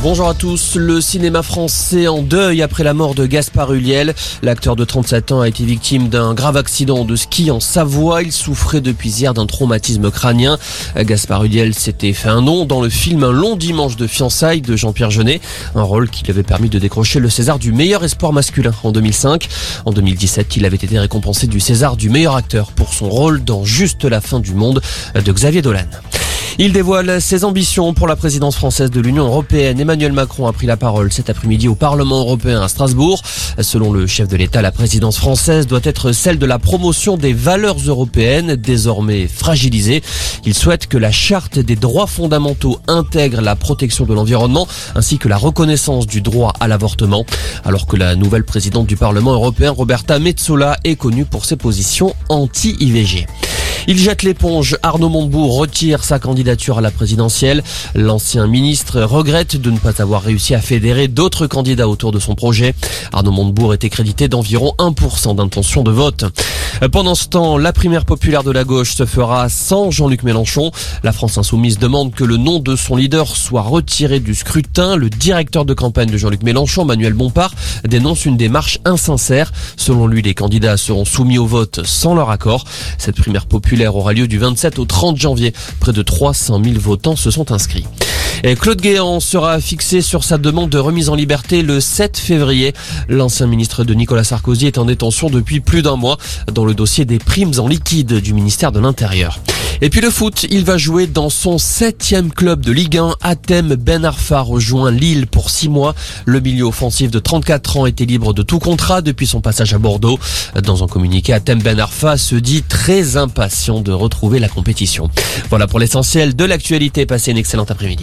Bonjour à tous. Le cinéma français en deuil après la mort de Gaspard Huliel. L'acteur de 37 ans a été victime d'un grave accident de ski en Savoie. Il souffrait depuis hier d'un traumatisme crânien. Gaspard Huliel s'était fait un nom dans le film Un long dimanche de fiançailles de Jean-Pierre Jeunet. Un rôle qui lui avait permis de décrocher le César du meilleur espoir masculin en 2005. En 2017, il avait été récompensé du César du meilleur acteur pour son rôle dans Juste la fin du monde de Xavier Dolan. Il dévoile ses ambitions pour la présidence française de l'Union européenne. Emmanuel Macron a pris la parole cet après-midi au Parlement européen à Strasbourg. Selon le chef de l'État, la présidence française doit être celle de la promotion des valeurs européennes, désormais fragilisées. Il souhaite que la charte des droits fondamentaux intègre la protection de l'environnement ainsi que la reconnaissance du droit à l'avortement. Alors que la nouvelle présidente du Parlement européen, Roberta Metsola, est connue pour ses positions anti-IVG. Il jette l'éponge. Arnaud Montebourg retire sa candidature à la présidentielle. L'ancien ministre regrette de ne pas avoir réussi à fédérer d'autres candidats autour de son projet. Arnaud Montebourg était crédité d'environ 1% d'intention de vote. Pendant ce temps, la primaire populaire de la gauche se fera sans Jean-Luc Mélenchon. La France insoumise demande que le nom de son leader soit retiré du scrutin. Le directeur de campagne de Jean-Luc Mélenchon, Manuel Bompard, dénonce une démarche insincère. Selon lui, les candidats seront soumis au vote sans leur accord. Cette primaire populaire aura lieu du 27 au 30 janvier. Près de 300 000 votants se sont inscrits. Et Claude Guéant sera fixé sur sa demande de remise en liberté le 7 février. L'ancien ministre de Nicolas Sarkozy est en détention depuis plus d'un mois dans le dossier des primes en liquide du ministère de l'Intérieur. Et puis le foot, il va jouer dans son septième club de Ligue 1. Athème Ben Arfa rejoint Lille pour six mois. Le milieu offensif de 34 ans était libre de tout contrat depuis son passage à Bordeaux. Dans un communiqué, Athème Ben Arfa se dit très impatient de retrouver la compétition. Voilà pour l'essentiel de l'actualité. Passez une excellente après-midi.